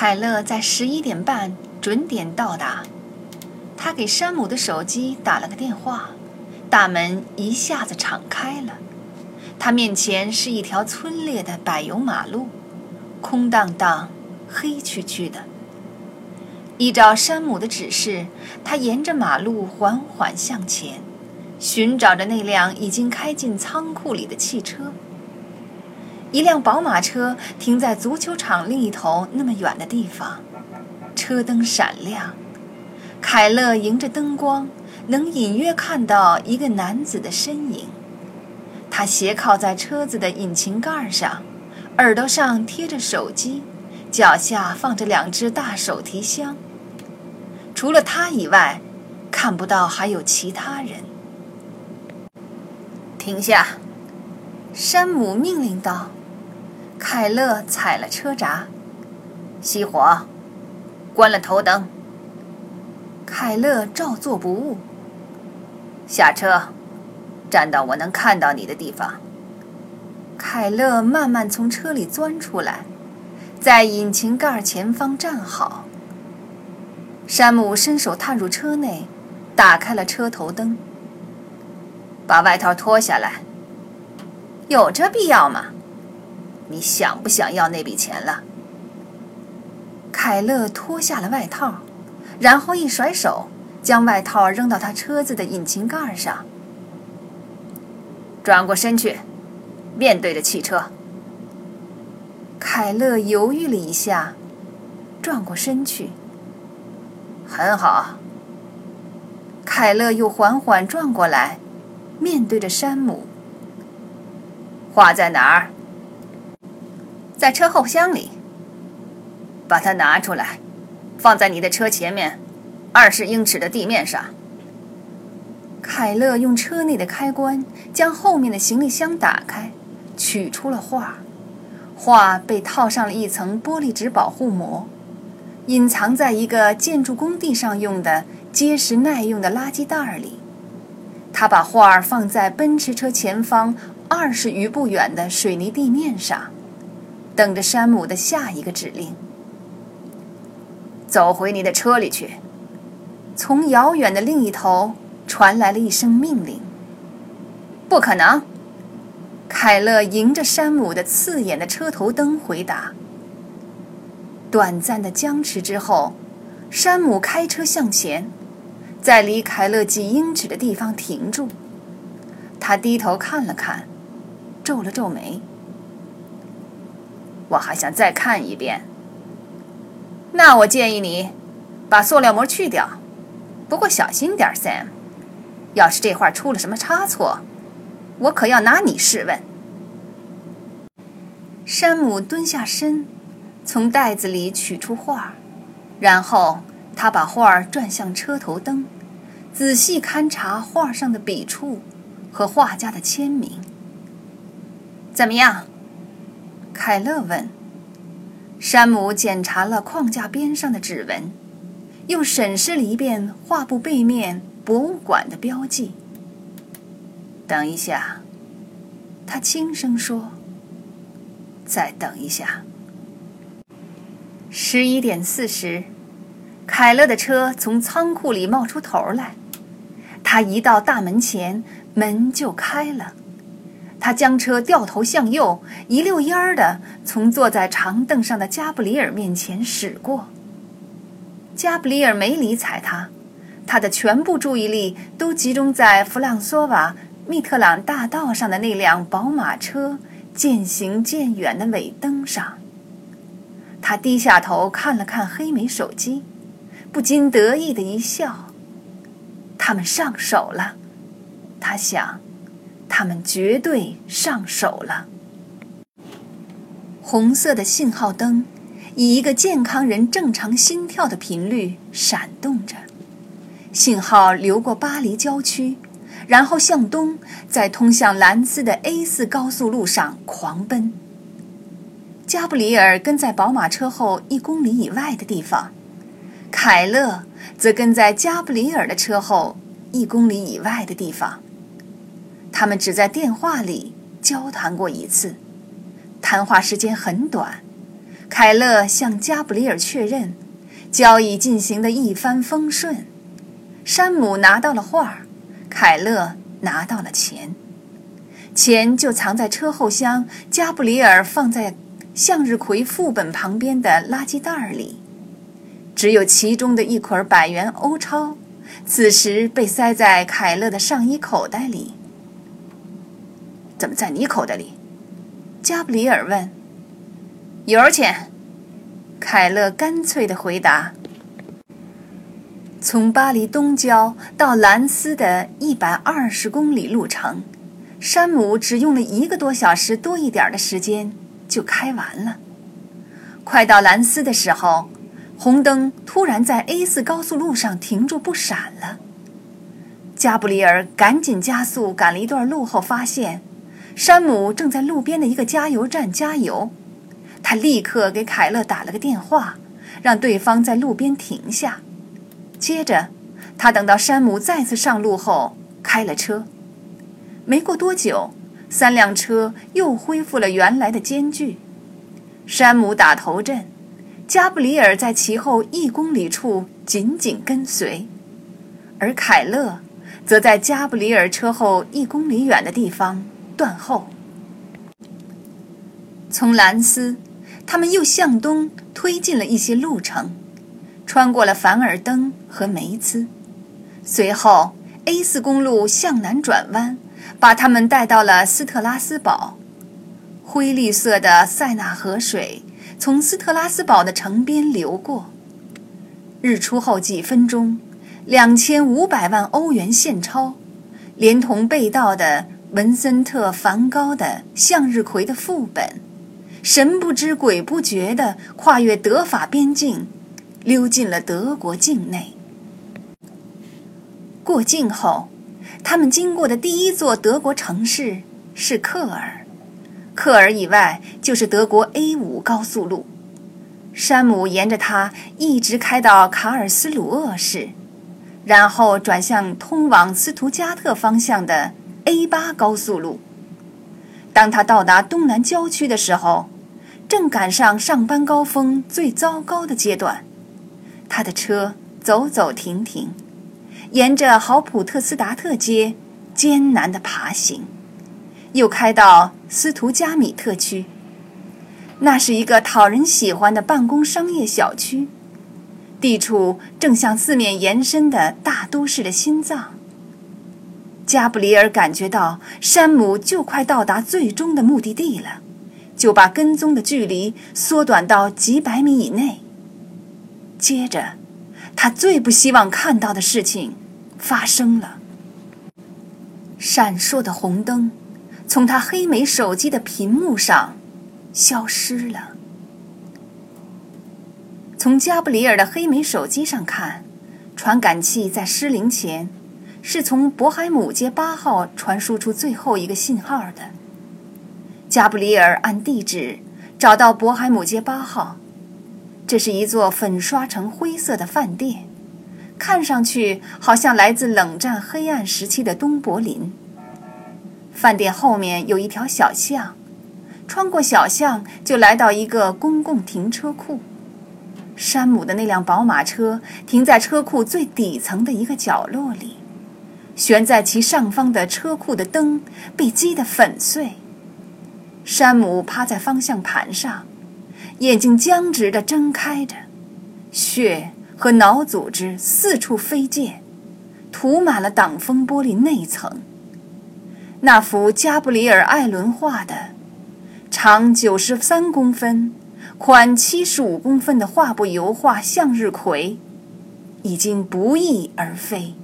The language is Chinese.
凯勒在十一点半准点到达。他给山姆的手机打了个电话，大门一下子敞开了。他面前是一条村裂的柏油马路，空荡荡、黑黢黢的。依照山姆的指示，他沿着马路缓缓向前，寻找着那辆已经开进仓库里的汽车。一辆宝马车停在足球场另一头那么远的地方，车灯闪亮。凯勒迎着灯光，能隐约看到一个男子的身影。他斜靠在车子的引擎盖上，耳朵上贴着手机，脚下放着两只大手提箱。除了他以外，看不到还有其他人。停下！山姆命令道。凯勒踩了车闸，熄火，关了头灯。凯勒照做不误。下车，站到我能看到你的地方。凯勒慢慢从车里钻出来，在引擎盖前方站好。山姆伸手探入车内，打开了车头灯。把外套脱下来。有这必要吗？你想不想要那笔钱了？凯勒脱下了外套。然后一甩手，将外套扔到他车子的引擎盖上。转过身去，面对着汽车。凯勒犹豫了一下，转过身去。很好。凯勒又缓缓转过来，面对着山姆。画在哪儿？在车后箱里。把它拿出来。放在你的车前面，二十英尺的地面上。凯勒用车内的开关将后面的行李箱打开，取出了画。画被套上了一层玻璃纸保护膜，隐藏在一个建筑工地上用的结实耐用的垃圾袋里。他把画放在奔驰车前方二十余步远的水泥地面上，等着山姆的下一个指令。走回你的车里去。从遥远的另一头传来了一声命令。不可能！凯勒迎着山姆的刺眼的车头灯回答。短暂的僵持之后，山姆开车向前，在离凯勒几英尺的地方停住。他低头看了看，皱了皱眉。我还想再看一遍。那我建议你把塑料膜去掉，不过小心点，Sam。要是这画出了什么差错，我可要拿你试问。山姆蹲下身，从袋子里取出画，然后他把画转向车头灯，仔细勘察画上的笔触和画家的签名。怎么样？凯勒问。山姆检查了框架边上的指纹，又审视了一遍画布背面“博物馆”的标记。等一下，他轻声说：“再等一下。”十一点四十，凯勒的车从仓库里冒出头来。他一到大门前，门就开了。他将车掉头向右，一溜烟儿的从坐在长凳上的加布里尔面前驶过。加布里尔没理睬他，他的全部注意力都集中在弗朗索瓦密特朗大道上的那辆宝马车渐行渐远的尾灯上。他低下头看了看黑莓手机，不禁得意的一笑。他们上手了，他想。他们绝对上手了。红色的信号灯以一个健康人正常心跳的频率闪动着，信号流过巴黎郊区，然后向东，在通向兰斯的 A 四高速路上狂奔。加布里尔跟在宝马车后一公里以外的地方，凯勒则跟在加布里尔的车后一公里以外的地方。他们只在电话里交谈过一次，谈话时间很短，凯勒向加布里尔确认，交易进行的一帆风顺。山姆拿到了画，凯勒拿到了钱，钱就藏在车后箱，加布里尔放在向日葵副本旁边的垃圾袋里。只有其中的一捆百元欧钞，此时被塞在凯勒的上衣口袋里。怎么在你口袋里？加布里尔问。油钱，凯勒干脆的回答。从巴黎东郊到兰斯的一百二十公里路程，山姆只用了一个多小时多一点的时间就开完了。快到兰斯的时候，红灯突然在 A 四高速路上停住不闪了。加布里尔赶紧加速赶了一段路后，发现山姆正在路边的一个加油站加油。他立刻给凯勒打了个电话，让对方在路边停下。接着，他等到山姆再次上路后开了车。没过多久，三辆车又恢复了原来的间距。山姆打头阵，加布里尔在其后一公里处紧紧跟随，而凯勒则在加布里尔车后一公里远的地方断后。从兰斯，他们又向东推进了一些路程。穿过了凡尔登和梅兹，随后 A 四公路向南转弯，把他们带到了斯特拉斯堡。灰绿色的塞纳河水从斯特拉斯堡的城边流过。日出后几分钟，两千五百万欧元现钞，连同被盗的文森特·梵高的《向日葵》的副本，神不知鬼不觉地跨越德法边境。溜进了德国境内。过境后，他们经过的第一座德国城市是克尔。克尔以外就是德国 A 五高速路。山姆沿着它一直开到卡尔斯鲁厄市，然后转向通往斯图加特方向的 A 八高速路。当他到达东南郊区的时候，正赶上上班高峰最糟糕的阶段。他的车走走停停，沿着豪普特斯达特街艰难地爬行，又开到斯图加米特区。那是一个讨人喜欢的办公商业小区，地处正向四面延伸的大都市的心脏。加布里尔感觉到山姆就快到达最终的目的地了，就把跟踪的距离缩短到几百米以内。接着，他最不希望看到的事情发生了。闪烁的红灯从他黑莓手机的屏幕上消失了。从加布里尔的黑莓手机上看，传感器在失灵前是从渤海姆街八号传输出最后一个信号的。加布里尔按地址找到渤海姆街八号。这是一座粉刷成灰色的饭店，看上去好像来自冷战黑暗时期的东柏林。饭店后面有一条小巷，穿过小巷就来到一个公共停车库。山姆的那辆宝马车停在车库最底层的一个角落里，悬在其上方的车库的灯被击得粉碎。山姆趴在方向盘上。眼睛僵直地睁开着，血和脑组织四处飞溅，涂满了挡风玻璃内层。那幅加布里尔·艾伦画的、长九十三公分、宽七十五公分的画布油画《向日葵》，已经不翼而飞。